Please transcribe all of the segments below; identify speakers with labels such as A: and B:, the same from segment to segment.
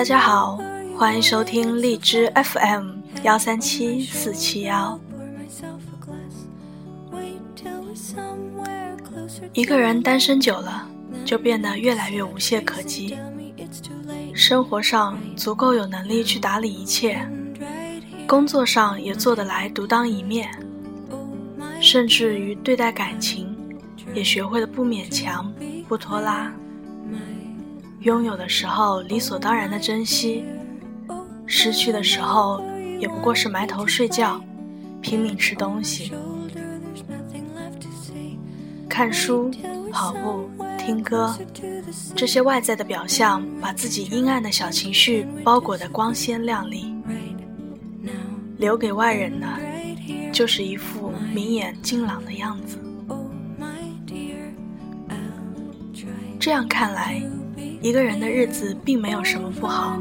A: 大家好，欢迎收听荔枝 FM 幺三七四七幺。一个人单身久了，就变得越来越无懈可击。生活上足够有能力去打理一切，工作上也做得来独当一面，甚至于对待感情，也学会了不勉强、不拖拉。拥有的时候理所当然的珍惜，失去的时候也不过是埋头睡觉，拼命吃东西。看书、跑步、听歌，这些外在的表象，把自己阴暗的小情绪包裹得光鲜亮丽。留给外人的，就是一副明眼静朗的样子。这样看来。一个人的日子并没有什么不好，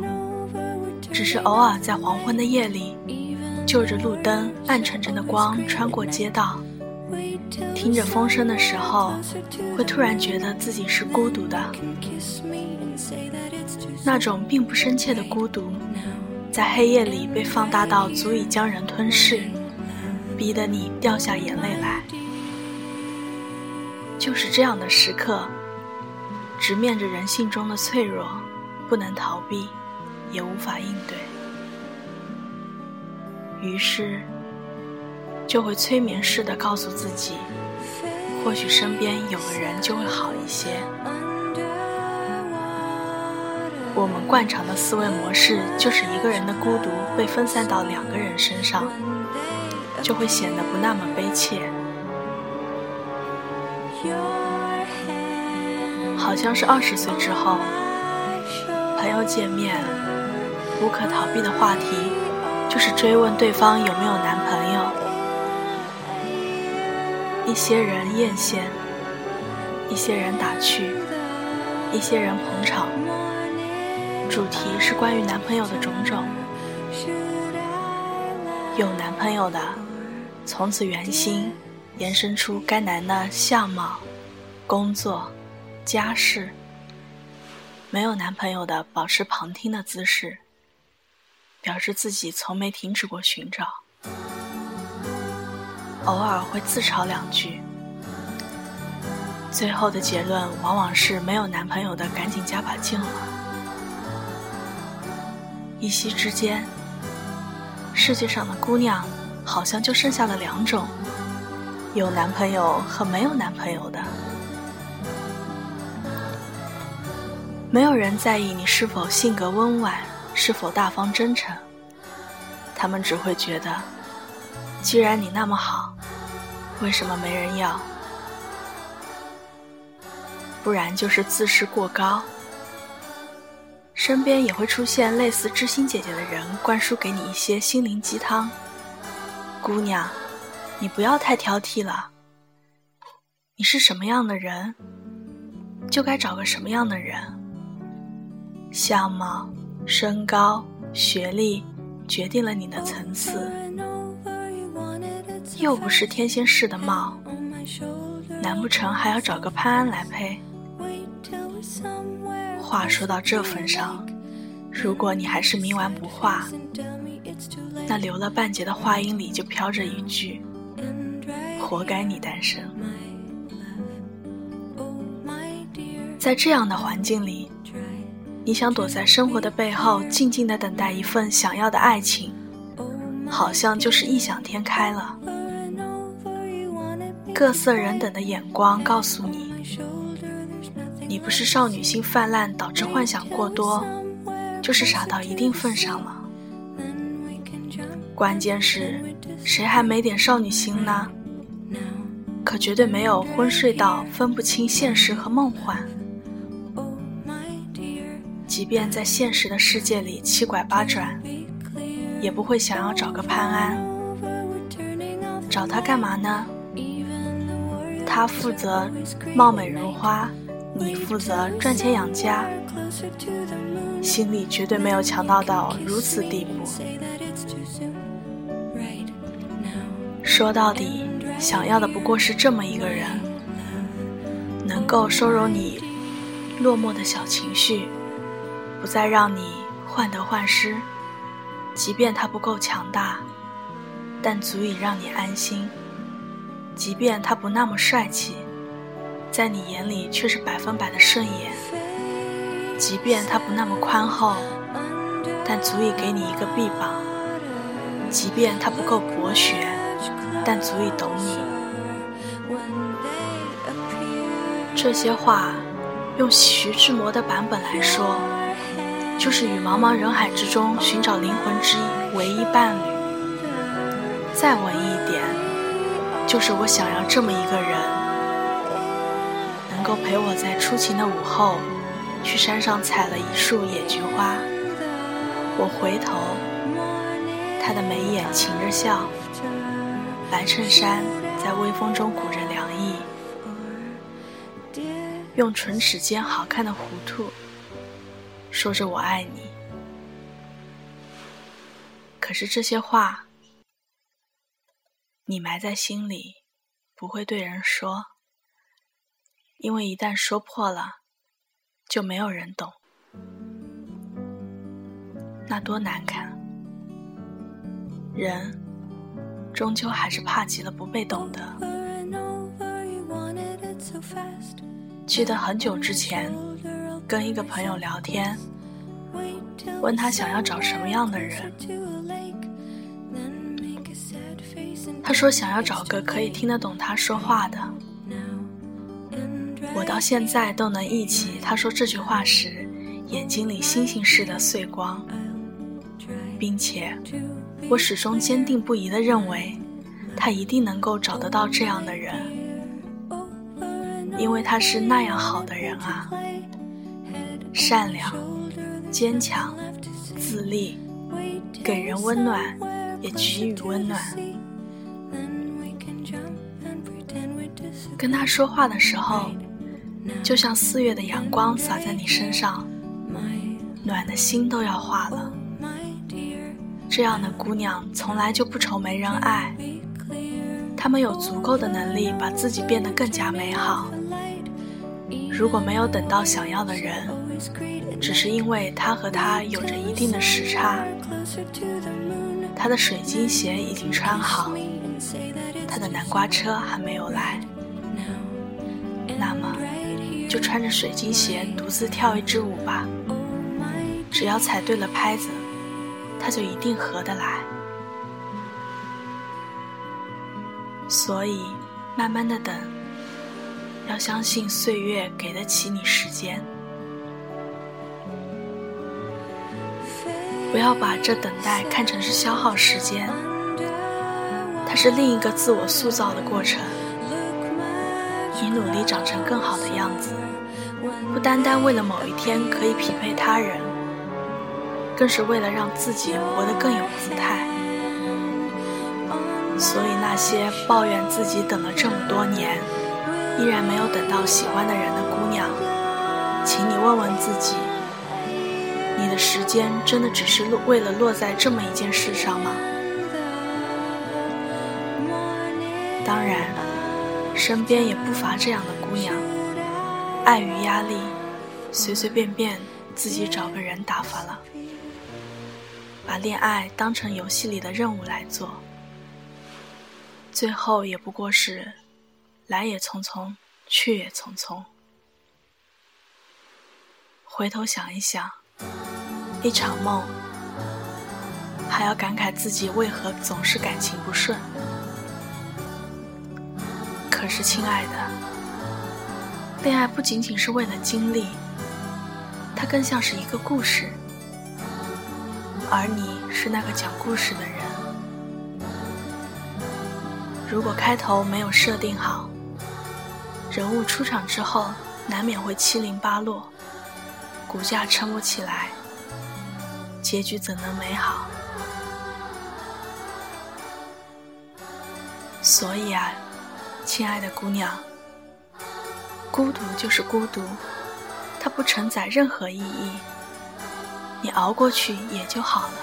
A: 只是偶尔在黄昏的夜里，就着路灯暗沉沉的光穿过街道，听着风声的时候，会突然觉得自己是孤独的。那种并不深切的孤独，在黑夜里被放大到足以将人吞噬，逼得你掉下眼泪来。就是这样的时刻。直面着人性中的脆弱，不能逃避，也无法应对，于是就会催眠式的告诉自己，或许身边有个人就会好一些。我们惯常的思维模式就是一个人的孤独被分散到两个人身上，就会显得不那么悲切。好像是二十岁之后，朋友见面，无可逃避的话题就是追问对方有没有男朋友。一些人艳羡，一些人打趣，一些人捧场。主题是关于男朋友的种种。有男朋友的，从此圆心延伸出该男的相貌、工作。家事，没有男朋友的保持旁听的姿势，表示自己从没停止过寻找，偶尔会自嘲两句，最后的结论往往是没有男朋友的赶紧加把劲了。一夕之间，世界上的姑娘好像就剩下了两种：有男朋友和没有男朋友的。没有人在意你是否性格温婉，是否大方真诚。他们只会觉得，既然你那么好，为什么没人要？不然就是自视过高。身边也会出现类似知心姐姐的人，灌输给你一些心灵鸡汤。姑娘，你不要太挑剔了。你是什么样的人，就该找个什么样的人。相貌、身高、学历决定了你的层次，又不是天仙式的貌，难不成还要找个潘安来配？话说到这份上，如果你还是冥顽不化，那留了半截的话音里就飘着一句：“活该你单身。”在这样的环境里。你想躲在生活的背后，静静的等待一份想要的爱情，好像就是异想天开了。各色人等的眼光告诉你，你不是少女心泛滥导致幻想过多，就是傻到一定份上了。关键是，谁还没点少女心呢？可绝对没有昏睡到分不清现实和梦幻。即便在现实的世界里七拐八转，也不会想要找个潘安。找他干嘛呢？他负责貌美如花，你负责赚钱养家，心里绝对没有强大到如此地步。说到底，想要的不过是这么一个人，能够收容你落寞的小情绪。不再让你患得患失，即便他不够强大，但足以让你安心；即便他不那么帅气，在你眼里却是百分百的顺眼；即便他不那么宽厚，但足以给你一个臂膀；即便他不够博学，但足以懂你。这些话，用徐志摩的版本来说，就是与茫茫人海之中寻找灵魂之唯一伴侣。再文艺一点，就是我想要这么一个人，能够陪我在初晴的午后，去山上采了一束野菊花。我回头，他的眉眼噙着笑，白衬衫在微风中鼓着凉意。用唇齿间好看的弧度说着“我爱你”，可是这些话你埋在心里，不会对人说，因为一旦说破了，就没有人懂，那多难看。人终究还是怕极了不被懂的。记得很久之前，跟一个朋友聊天，问他想要找什么样的人。他说想要找个可以听得懂他说话的。我到现在都能忆起他说这句话时眼睛里星星似的碎光，并且我始终坚定不移地认为，他一定能够找得到这样的人。因为他是那样好的人啊，善良、坚强、自立，给人温暖，也给予温暖。跟他说话的时候，就像四月的阳光洒在你身上，暖的心都要化了。这样的姑娘从来就不愁没人爱，她们有足够的能力把自己变得更加美好。如果没有等到想要的人，只是因为他和他有着一定的时差，他的水晶鞋已经穿好，他的南瓜车还没有来，那么就穿着水晶鞋独自跳一支舞吧。只要踩对了拍子，他就一定合得来。所以，慢慢的等。要相信岁月给得起你时间，不要把这等待看成是消耗时间，它是另一个自我塑造的过程。你努力长成更好的样子，不单单为了某一天可以匹配他人，更是为了让自己活得更有姿态。所以那些抱怨自己等了这么多年。依然没有等到喜欢的人的姑娘，请你问问自己：时间真的只是落为了落在这么一件事上吗？当然，身边也不乏这样的姑娘，碍于压力，随随便便自己找个人打发了，把恋爱当成游戏里的任务来做，最后也不过是。来也匆匆，去也匆匆。回头想一想，一场梦，还要感慨自己为何总是感情不顺。可是，亲爱的，恋爱不仅仅是为了经历，它更像是一个故事，而你是那个讲故事的人。如果开头没有设定好，人物出场之后，难免会七零八落，骨架撑不起来，结局怎能美好？所以啊，亲爱的姑娘，孤独就是孤独，它不承载任何意义，你熬过去也就好了。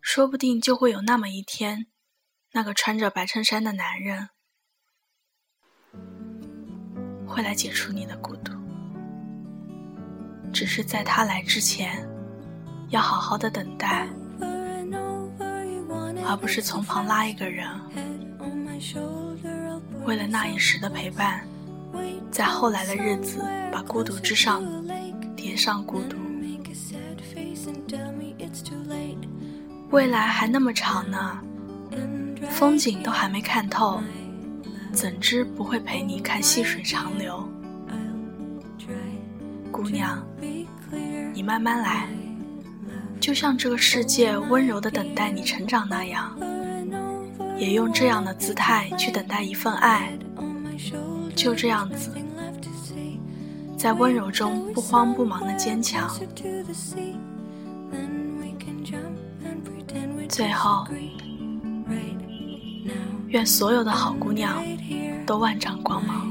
A: 说不定就会有那么一天，那个穿着白衬衫的男人。会来解除你的孤独，只是在他来之前，要好好的等待，而不是从旁拉一个人，为了那一时的陪伴，在后来的日子把孤独之上叠上孤独。未来还那么长呢，风景都还没看透，怎知不会陪你看细水长流？姑娘，你慢慢来，就像这个世界温柔的等待你成长那样，也用这样的姿态去等待一份爱。就这样子，在温柔中不慌不忙的坚强。最后，愿所有的好姑娘都万丈光芒。